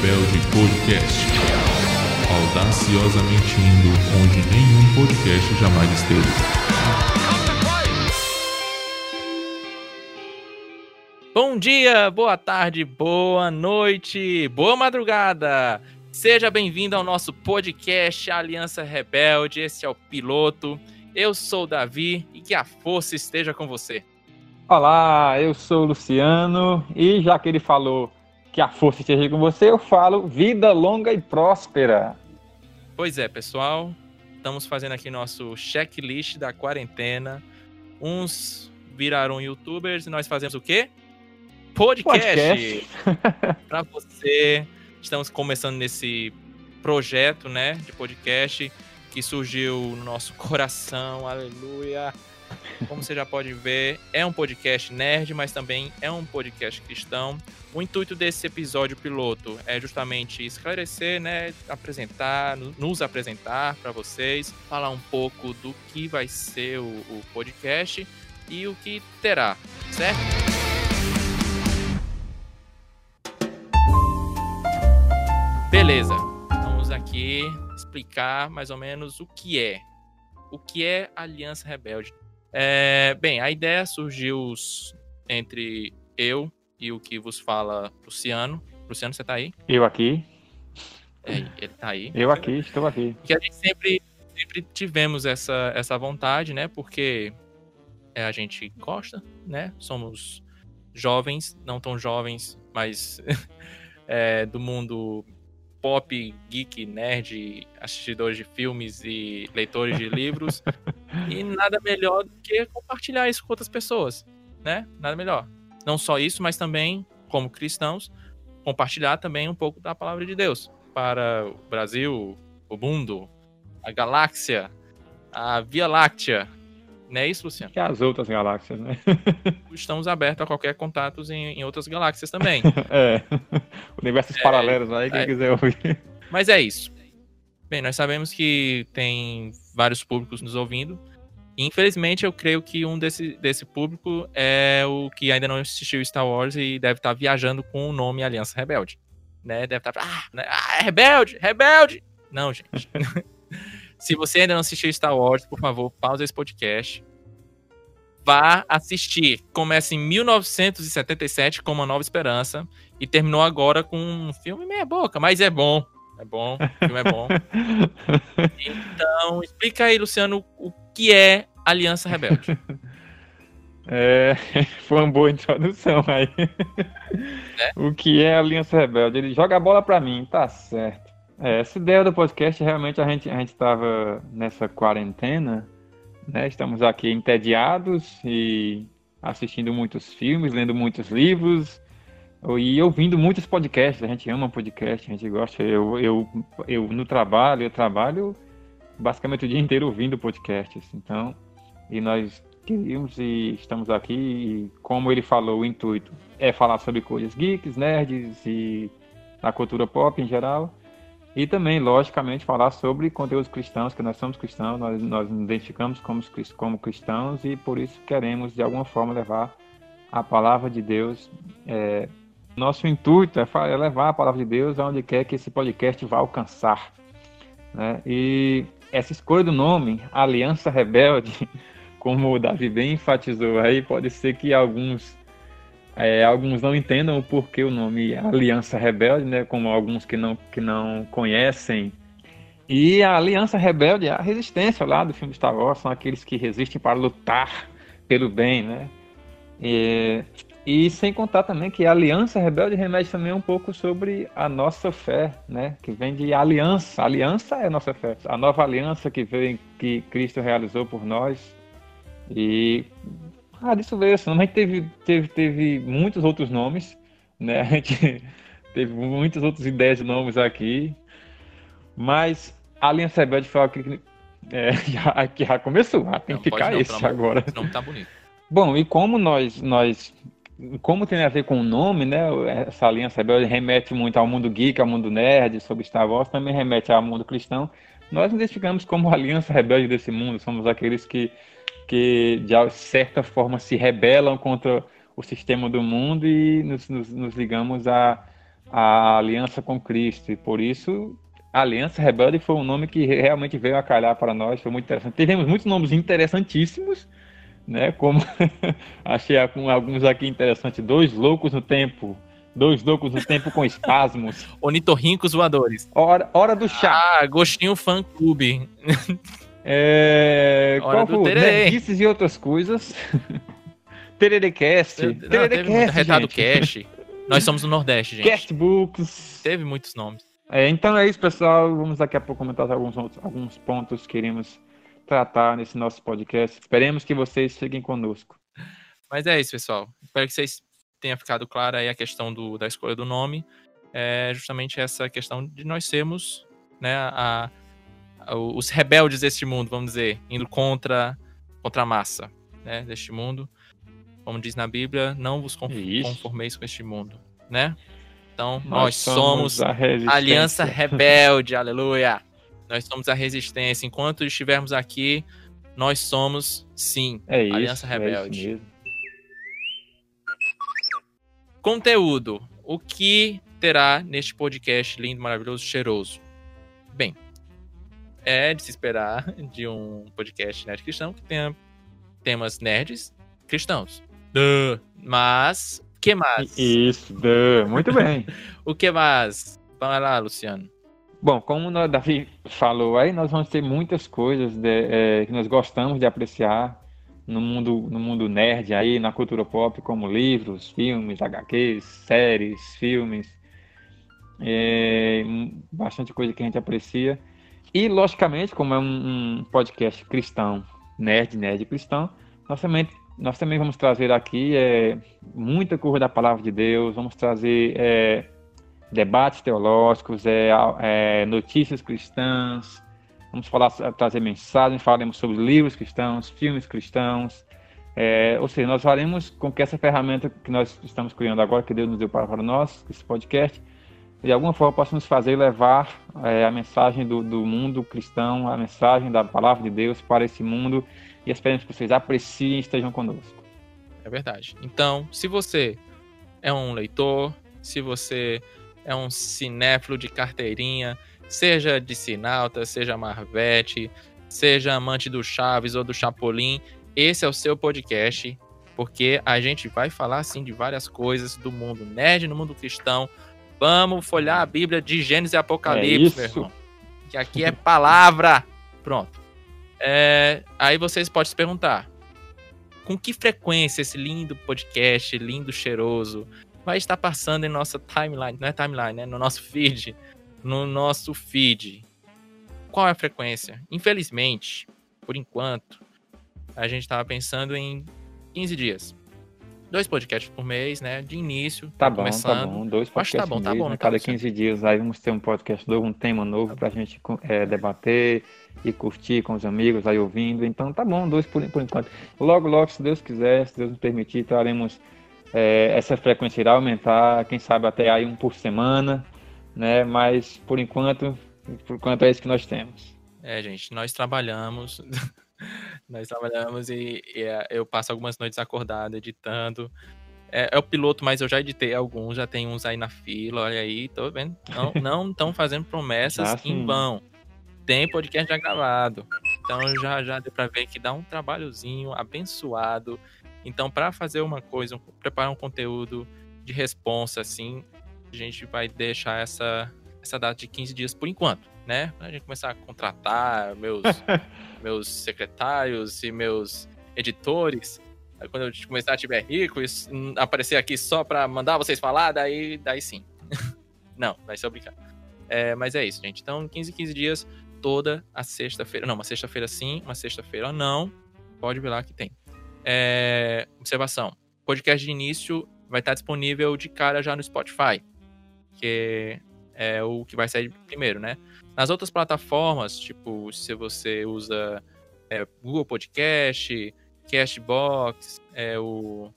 Rebelde Podcast. Audaciosamente indo onde nenhum podcast jamais esteve. Bom dia, boa tarde, boa noite, boa madrugada. Seja bem-vindo ao nosso podcast Aliança Rebelde. Esse é o piloto. Eu sou o Davi e que a força esteja com você. Olá, eu sou o Luciano e já que ele falou que a força esteja com você, eu falo vida longa e próspera. Pois é, pessoal, estamos fazendo aqui nosso checklist da quarentena. Uns viraram youtubers e nós fazemos o quê? Podcast. Podcast. Para você, estamos começando nesse projeto, né, de podcast que surgiu no nosso coração. Aleluia. Como você já pode ver, é um podcast nerd, mas também é um podcast cristão. O intuito desse episódio piloto é justamente esclarecer, né, apresentar, nos apresentar para vocês, falar um pouco do que vai ser o, o podcast e o que terá, certo? Beleza, vamos aqui explicar mais ou menos o que é. O que é Aliança Rebelde? É, bem, a ideia surgiu entre eu e o que vos fala Luciano. Luciano, você tá aí? Eu aqui. É, ele tá aí. Eu aqui, estou aqui. Que a gente sempre, sempre tivemos essa, essa vontade, né? Porque é, a gente gosta, né? Somos jovens, não tão jovens, mas é, do mundo pop, geek, nerd, assistidores de filmes e leitores de livros. e nada melhor do que compartilhar isso com outras pessoas, né? Nada melhor. Não só isso, mas também, como cristãos, compartilhar também um pouco da palavra de Deus para o Brasil, o mundo, a galáxia, a Via Láctea. Não é isso, Luciano? E as outras galáxias, né? Estamos abertos a qualquer contatos em, em outras galáxias também. é. Universos é, paralelos aí, quem é. quiser ouvir. Mas é isso. Bem, nós sabemos que tem vários públicos nos ouvindo. Infelizmente, eu creio que um desse, desse público é o que ainda não assistiu Star Wars e deve estar viajando com o nome Aliança Rebelde. Né? Deve estar. Ah, né? ah é rebelde! Rebelde! Não, gente. Se você ainda não assistiu Star Wars, por favor, pausa esse podcast. Vá assistir. Começa em 1977 com Uma Nova Esperança e terminou agora com um filme meia boca, mas é bom. É bom, o filme é bom. então, explica aí, Luciano, o que é Aliança Rebelde. É, foi uma boa introdução aí. É? O que é Aliança Rebelde? Ele joga a bola para mim, tá certo. É, essa ideia do podcast, realmente a gente a gente estava nessa quarentena, né? Estamos aqui entediados e assistindo muitos filmes, lendo muitos livros e ouvindo muitos podcasts. A gente ama podcast, a gente gosta. Eu, eu, eu no trabalho, eu trabalho basicamente o dia inteiro ouvindo podcasts. Então, e nós queríamos e estamos aqui. E como ele falou, o intuito é falar sobre coisas geeks, nerds e a cultura pop em geral. E também, logicamente, falar sobre conteúdos cristãos, que nós somos cristãos, nós, nós nos identificamos como, como cristãos e por isso queremos, de alguma forma, levar a palavra de Deus. É, nosso intuito é, é levar a palavra de Deus aonde quer que esse podcast vá alcançar. Né? E essa escolha do nome, Aliança Rebelde, como o Davi bem enfatizou aí, pode ser que alguns é, alguns não entendam o porquê o nome Aliança Rebelde, né? Como alguns que não, que não conhecem. E a Aliança Rebelde é a resistência lá do filme Star Wars, são aqueles que resistem para lutar pelo bem, né? E, e sem contar também que a aliança rebelde remete também um pouco sobre a nossa fé, né? Que vem de aliança. A aliança é a nossa fé. A nova aliança que vem, que Cristo realizou por nós. E ah, disso veio. A gente teve, teve, teve muitos outros nomes, né? A gente teve muitas outras ideias de nomes aqui. Mas a aliança rebelde foi algo que, é, já, que já começou. Ah, tem não, que ficar não, esse agora. Não tá bonito. Bom, e como nós, nós como tem a ver com o nome, né? Essa aliança rebelde remete muito ao mundo geek, ao mundo nerd, sobre Star Wars, também remete ao mundo cristão. Nós nos identificamos como a aliança rebelde desse mundo, somos aqueles que, que de certa forma se rebelam contra o sistema do mundo e nos, nos, nos ligamos a, a aliança com Cristo. E por isso, Aliança Rebelde foi um nome que realmente veio a calhar para nós, foi muito interessante. Tivemos muitos nomes interessantíssimos, né? Como achei alguns aqui interessantes, dois loucos no tempo, dois loucos no tempo com espasmos. Onitorrincos voadores. Hora, hora do chá. Ah, gostinho fã clube. É, hora qual Nerdices e outras coisas. Tererecast. Tererecast, Retado Cash. Nós somos do Nordeste, gente. Castbooks. Teve muitos nomes. É, então é isso, pessoal. Vamos daqui a pouco comentar alguns, alguns pontos que queremos tratar nesse nosso podcast. Esperemos que vocês fiquem conosco. Mas é isso, pessoal. Espero que vocês tenham ficado clara aí a questão do, da escolha do nome. É justamente essa questão de nós sermos né, a, os rebeldes deste mundo, vamos dizer, indo contra, contra a massa né, deste mundo. Como diz na Bíblia, não vos conformeis com este mundo, né? Então, nós, nós somos, somos a Aliança Rebelde, aleluia. Nós somos a resistência. Enquanto estivermos aqui, nós somos, sim, é isso, Aliança Rebelde. É Conteúdo. O que terá neste podcast lindo, maravilhoso, cheiroso? Bem, é de se esperar de um podcast nerd cristão que tenha temas nerds cristãos. Duh. Mas, que mais? Isso, duh. muito bem. o que mais? Vai lá, Luciano. Bom, como o Davi falou aí, nós vamos ter muitas coisas de, é, que nós gostamos de apreciar no mundo, no mundo nerd aí, na cultura pop, como livros, filmes, HQs, séries, filmes, é, bastante coisa que a gente aprecia. E, logicamente, como é um, um podcast cristão, nerd, nerd cristão, nós também nós também vamos trazer aqui é, muita curva da palavra de Deus, vamos trazer é, debates teológicos, é, é, notícias cristãs, vamos falar, trazer mensagens, falaremos sobre livros cristãos, filmes cristãos, é, ou seja, nós faremos com que essa ferramenta que nós estamos criando agora, que Deus nos deu para, para nós, esse podcast, de alguma forma possa nos fazer levar é, a mensagem do, do mundo cristão, a mensagem da palavra de Deus para esse mundo e esperamos que vocês apreciem e estejam conosco. É verdade. Então, se você é um leitor, se você é um cinéfilo de carteirinha, seja de Sinalta, seja Marvete, seja amante do Chaves ou do Chapolin, esse é o seu podcast, porque a gente vai falar assim de várias coisas do mundo nerd, no mundo cristão. Vamos folhar a Bíblia de Gênesis e Apocalipse, é meu irmão. Que aqui é palavra. Pronto. É, aí vocês podem se perguntar: com que frequência esse lindo podcast, lindo, cheiroso, vai estar passando em nossa timeline? Não é timeline, né? No nosso feed. No nosso feed. Qual é a frequência? Infelizmente, por enquanto, a gente estava pensando em 15 dias dois podcasts por mês, né? De início. Tá bom, tá começando. tá bom. Dois podcasts Acho tá bom, tá bom. Né? Cada 15 dias aí vamos ter um podcast novo, um tema novo tá pra gente é, debater e curtir com os amigos aí ouvindo. Então tá bom, dois por, por enquanto. Logo, logo, se Deus quiser, se Deus nos permitir, traremos. É, essa frequência irá aumentar, quem sabe até aí um por semana, né? Mas por enquanto, por enquanto é isso que nós temos. É, gente, nós trabalhamos Nós trabalhamos e, e, é, eu passo algumas noites acordado, editando. É, é, o piloto, mas eu já editei alguns, já tem uns aí na fila, olha aí, tô vendo. Não estão fazendo promessas em vão. Tem podcast já gravado. Então já, já deu pra ver que dá um trabalhozinho abençoado. Então, para fazer uma coisa, preparar um conteúdo de responsa, assim, a gente vai deixar essa, essa data de 15 dias por enquanto, né? Pra gente começar a contratar meus meus secretários e meus editores. Aí quando eu começar a tiver rico e aparecer aqui só para mandar vocês falar, daí, daí sim. não, vai ser obrigado. É, mas é isso, gente. Então, 15, 15 dias, toda a sexta-feira. Não, uma sexta-feira sim, uma sexta-feira não. Pode ver lá que tem. É, observação: podcast de início vai estar disponível de cara já no Spotify, que é o que vai sair primeiro, né? Nas outras plataformas, tipo, se você usa é, Google Podcast, Castbox, é, o,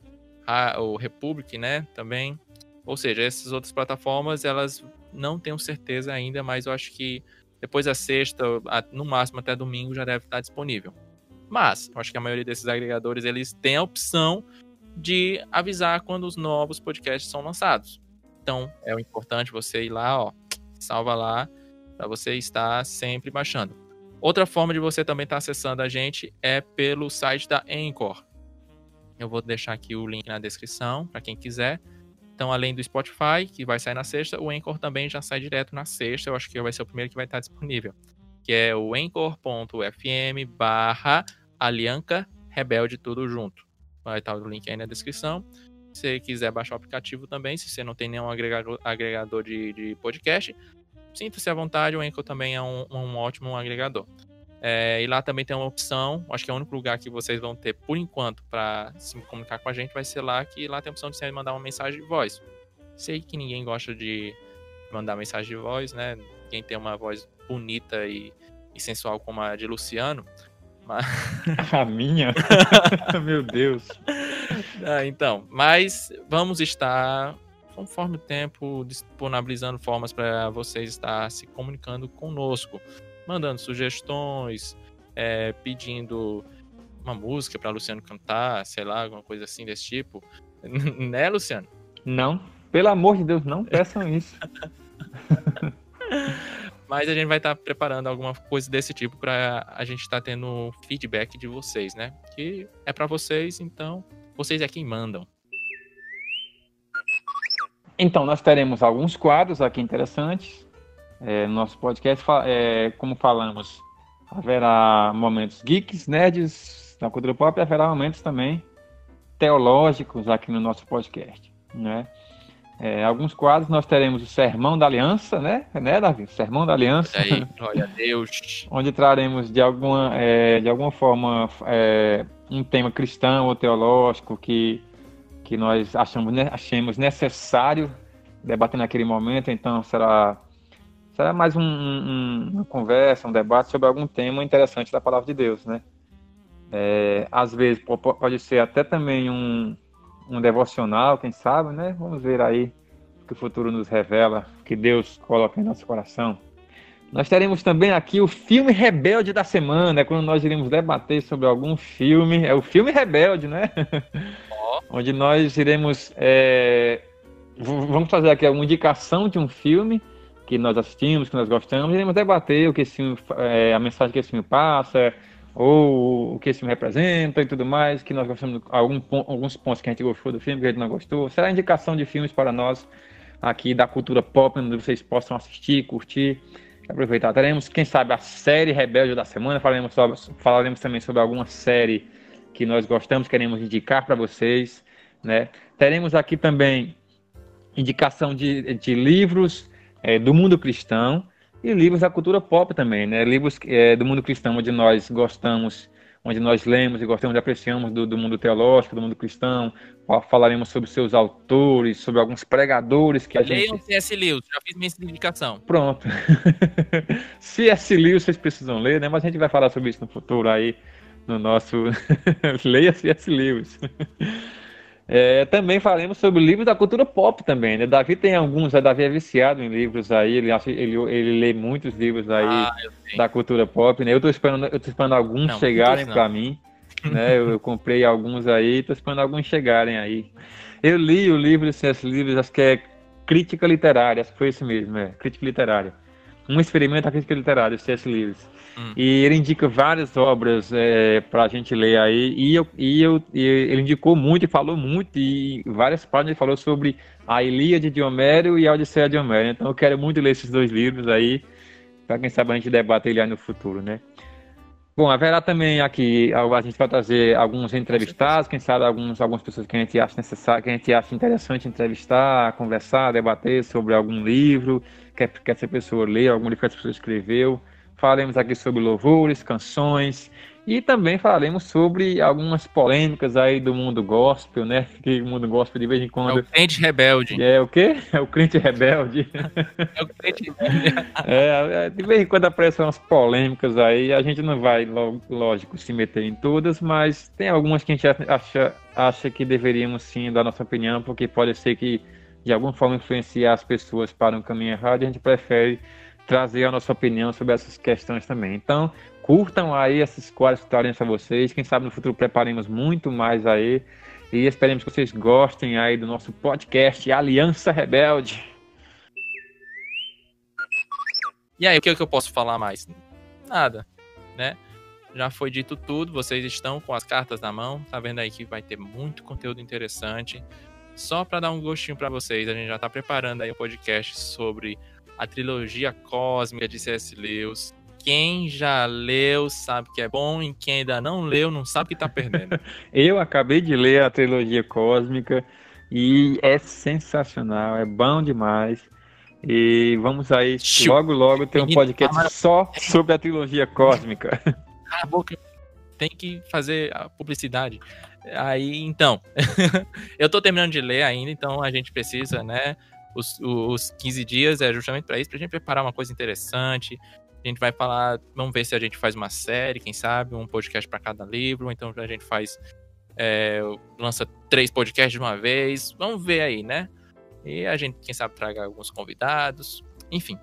a, o Republic, né, também. Ou seja, essas outras plataformas, elas não tenho certeza ainda, mas eu acho que depois da sexta, no máximo até domingo, já deve estar disponível. Mas, eu acho que a maioria desses agregadores, eles têm a opção de avisar quando os novos podcasts são lançados. Então, é o importante você ir lá, ó, salva lá, para você estar sempre baixando. Outra forma de você também estar acessando a gente é pelo site da Anchor. Eu vou deixar aqui o link na descrição para quem quiser. Então, além do Spotify, que vai sair na sexta, o Anchor também já sai direto na sexta. Eu acho que vai ser o primeiro que vai estar disponível. Que é o anchor.fm barra Alianca Rebelde, tudo junto. Vai estar o link aí na descrição. Se você quiser baixar o aplicativo também, se você não tem nenhum agregador, agregador de, de podcast, sinta-se à vontade, o Anchor também é um, um ótimo agregador. É, e lá também tem uma opção, acho que é o único lugar que vocês vão ter, por enquanto, para se comunicar com a gente, vai ser lá, que lá tem a opção de você mandar uma mensagem de voz. Sei que ninguém gosta de mandar mensagem de voz, né? Quem tem uma voz bonita e, e sensual como a de Luciano. Mas... A minha? Meu Deus. Ah, então, mas vamos estar, conforme o tempo, disponibilizando formas para vocês estar se comunicando conosco mandando sugestões, é, pedindo uma música para Luciano cantar, sei lá, alguma coisa assim desse tipo. né, Luciano? Não, pelo amor de Deus, não peçam isso. Mas a gente vai estar preparando alguma coisa desse tipo para a gente estar tendo feedback de vocês, né? Que é para vocês, então vocês é quem mandam. Então, nós teremos alguns quadros aqui interessantes é, no nosso podcast, é, como falamos, haverá momentos geeks, nerds da cultura pop, e haverá momentos também teológicos aqui no nosso podcast, né? É, alguns quadros nós teremos o Sermão da Aliança, né? Né, Davi? Sermão da Aliança. Aí, glória a Deus. onde traremos de alguma, é, de alguma forma é, um tema cristão ou teológico que, que nós achamos, achemos necessário debater naquele momento. Então será será mais um, um, uma conversa, um debate sobre algum tema interessante da palavra de Deus, né? É, às vezes pode ser até também um, um devocional, quem sabe, né? Vamos ver aí o que o futuro nos revela, que Deus coloca em nosso coração. Nós teremos também aqui o filme Rebelde da semana, é quando nós iremos debater sobre algum filme. É o filme Rebelde, né? Oh. Onde nós iremos. É... Vamos fazer aqui uma indicação de um filme que nós assistimos, que nós gostamos, iremos debater o que esse filme, é, a mensagem que esse filme passa, ou o que esse filme representa e tudo mais, que nós gostamos, algum, alguns pontos que a gente gostou do filme, que a gente não gostou. Será indicação de filmes para nós aqui da cultura pop, onde vocês possam assistir, curtir, aproveitar. Teremos, quem sabe, a série Rebelde da semana, falaremos, sobre, falaremos também sobre alguma série que nós gostamos, queremos indicar para vocês, né? Teremos aqui também indicação de, de livros, é, do mundo cristão e livros da cultura pop também, né? Livros é, do mundo cristão onde nós gostamos, onde nós lemos e gostamos e apreciamos do, do mundo teológico, do mundo cristão. Falaremos sobre seus autores, sobre alguns pregadores que a Leiam gente... Leiam C.S. Lewis, já fiz minha indicação. Pronto. C.S. Lewis vocês precisam ler, né? Mas a gente vai falar sobre isso no futuro aí, no nosso... Leia C.S. Lewis. É, também falamos sobre livros da cultura pop também, né? Davi tem alguns, a Davi é viciado em livros aí, ele, acha, ele, ele lê muitos livros aí ah, da cultura pop, né? Eu tô esperando, eu tô esperando alguns não, chegarem para mim, né? Eu, eu, comprei alguns aí, tô esperando alguns chegarem aí. Eu li o livro desses livros, acho que é Crítica Literária, acho que foi esse mesmo, é, Crítica Literária. Um experimento da crítica literária, C.S. Lewis. Hum. E ele indica várias obras é, para a gente ler aí. E, eu, e, eu, e ele indicou muito e falou muito. E várias páginas ele falou sobre a Ilíade de Homero e a Odisseia de Homero. Então eu quero muito ler esses dois livros aí. Para quem sabe a gente debater ele aí no futuro, né? Bom, haverá também aqui, a gente vai trazer alguns entrevistados, quem sabe alguns, algumas pessoas que a gente acha necessário, que a gente acha interessante entrevistar, conversar, debater sobre algum livro, que, que essa pessoa lê, algum livro que essa pessoa escreveu. Falaremos aqui sobre louvores, canções e também falaremos sobre algumas polêmicas aí do mundo gospel, né? Que o mundo gospel de vez em quando. É o crente rebelde. É o quê? É o crente rebelde. é o crente rebelde. É, de vez em quando aparecem umas polêmicas aí, a gente não vai, lógico, se meter em todas, mas tem algumas que a gente acha, acha que deveríamos sim dar nossa opinião, porque pode ser que de alguma forma influenciar as pessoas para um caminho errado, a gente prefere trazer a nossa opinião sobre essas questões também. Então, curtam aí essas quatro histórias para vocês. Quem sabe no futuro preparemos muito mais aí. E esperemos que vocês gostem aí do nosso podcast Aliança Rebelde. E aí, o que, é que eu posso falar mais? Nada, né? Já foi dito tudo, vocês estão com as cartas na mão, tá vendo aí que vai ter muito conteúdo interessante. Só para dar um gostinho para vocês, a gente já tá preparando aí o um podcast sobre a trilogia cósmica de C.S. Lewis. Quem já leu sabe que é bom e quem ainda não leu não sabe que tá perdendo. Eu acabei de ler a trilogia cósmica e é sensacional, é bom demais. E vamos aí, logo, logo, ter um podcast só sobre a trilogia cósmica. Cala a boca, tem que fazer a publicidade. Aí, então, eu tô terminando de ler ainda, então a gente precisa, né? Os, os 15 dias é justamente para isso, pra gente preparar uma coisa interessante. A gente vai falar, vamos ver se a gente faz uma série, quem sabe, um podcast para cada livro, então a gente faz, é, lança três podcasts de uma vez. Vamos ver aí, né? E a gente, quem sabe, traga alguns convidados. Enfim.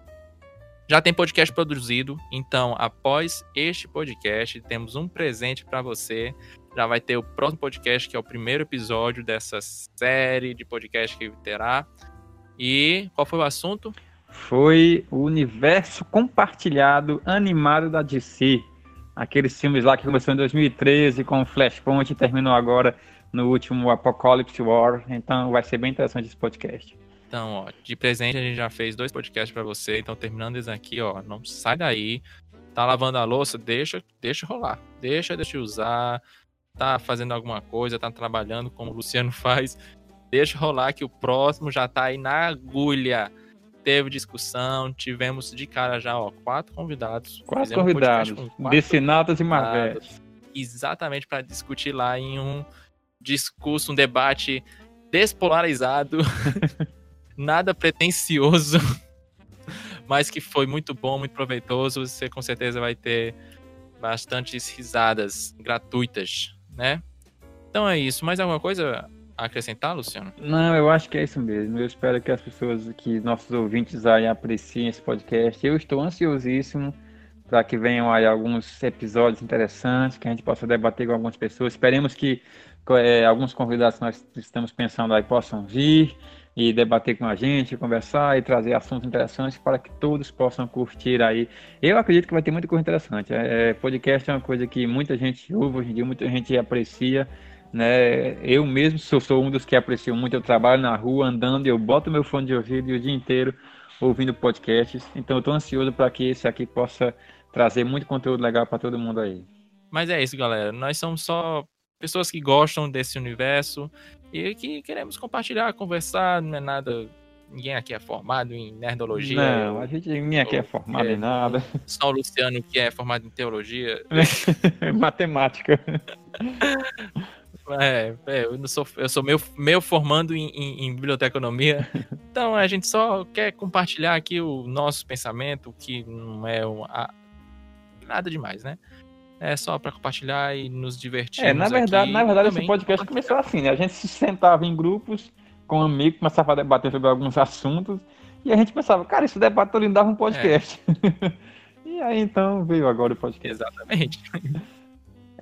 Já tem podcast produzido, então após este podcast, temos um presente para você. Já vai ter o próximo podcast, que é o primeiro episódio dessa série de podcast que terá. E qual foi o assunto? Foi o universo compartilhado animado da DC. Aqueles filmes lá que começou em 2013 com Flashpoint e terminou agora no último Apocalypse War. Então vai ser bem interessante esse podcast. Então, ó, de presente a gente já fez dois podcasts para você. Então, terminando esse aqui, ó, não sai daí. Tá lavando a louça, deixa, deixa rolar. Deixa, deixa usar. Tá fazendo alguma coisa, tá trabalhando como o Luciano faz. Deixa rolar que o próximo já tá aí na agulha. Teve discussão, tivemos de cara já, ó, quatro convidados. Quatro convidados. Um Decinatas e Marvelas. Exatamente para discutir lá em um discurso, um debate despolarizado, nada pretensioso, mas que foi muito bom, muito proveitoso. Você com certeza vai ter bastantes risadas gratuitas, né? Então é isso. Mais alguma coisa a acrescentar, Luciano? Não, eu acho que é isso mesmo. Eu espero que as pessoas, que nossos ouvintes aí apreciem esse podcast. Eu estou ansiosíssimo para que venham aí alguns episódios interessantes, que a gente possa debater com algumas pessoas. Esperemos que é, alguns convidados que nós estamos pensando aí possam vir e debater com a gente, conversar e trazer assuntos interessantes para que todos possam curtir aí. Eu acredito que vai ter muita coisa interessante. É, podcast é uma coisa que muita gente ouve hoje em dia, muita gente aprecia. Né? Eu mesmo sou, sou um dos que aprecio muito. Eu trabalho na rua, andando, eu boto meu fone de ouvido e o dia inteiro ouvindo podcasts. Então eu estou ansioso para que esse aqui possa trazer muito conteúdo legal para todo mundo aí. Mas é isso, galera. Nós somos só pessoas que gostam desse universo e que queremos compartilhar, conversar, não é nada. Ninguém aqui é formado em nerdologia. Não, a gente ninguém aqui é formado é, em nada. Só o Luciano que é formado em teologia. Matemática. É, é, eu, não sou, eu sou meio, meio formando em, em, em, biblioteconomia. Então a gente só quer compartilhar aqui o nosso pensamento, que não é um, a, nada demais, né? É só para compartilhar e nos divertir. É, na verdade, na verdade esse podcast começou assim, né? A gente se sentava em grupos com amigos, começava a debater sobre alguns assuntos e a gente pensava, cara, esse debate todo dava um podcast. É. e aí então veio agora o podcast. Exatamente.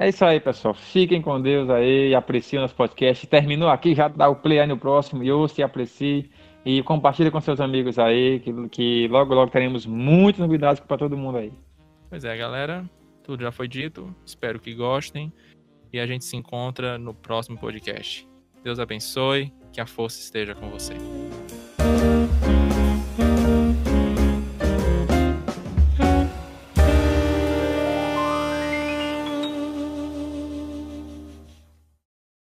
É isso aí, pessoal. Fiquem com Deus aí, apreciem o nosso podcast. Terminou aqui, já dá o play aí no próximo e ouça e aprecie. E compartilhe com seus amigos aí, que, que logo, logo teremos muitas novidades para todo mundo aí. Pois é, galera. Tudo já foi dito. Espero que gostem. E a gente se encontra no próximo podcast. Deus abençoe. Que a força esteja com você.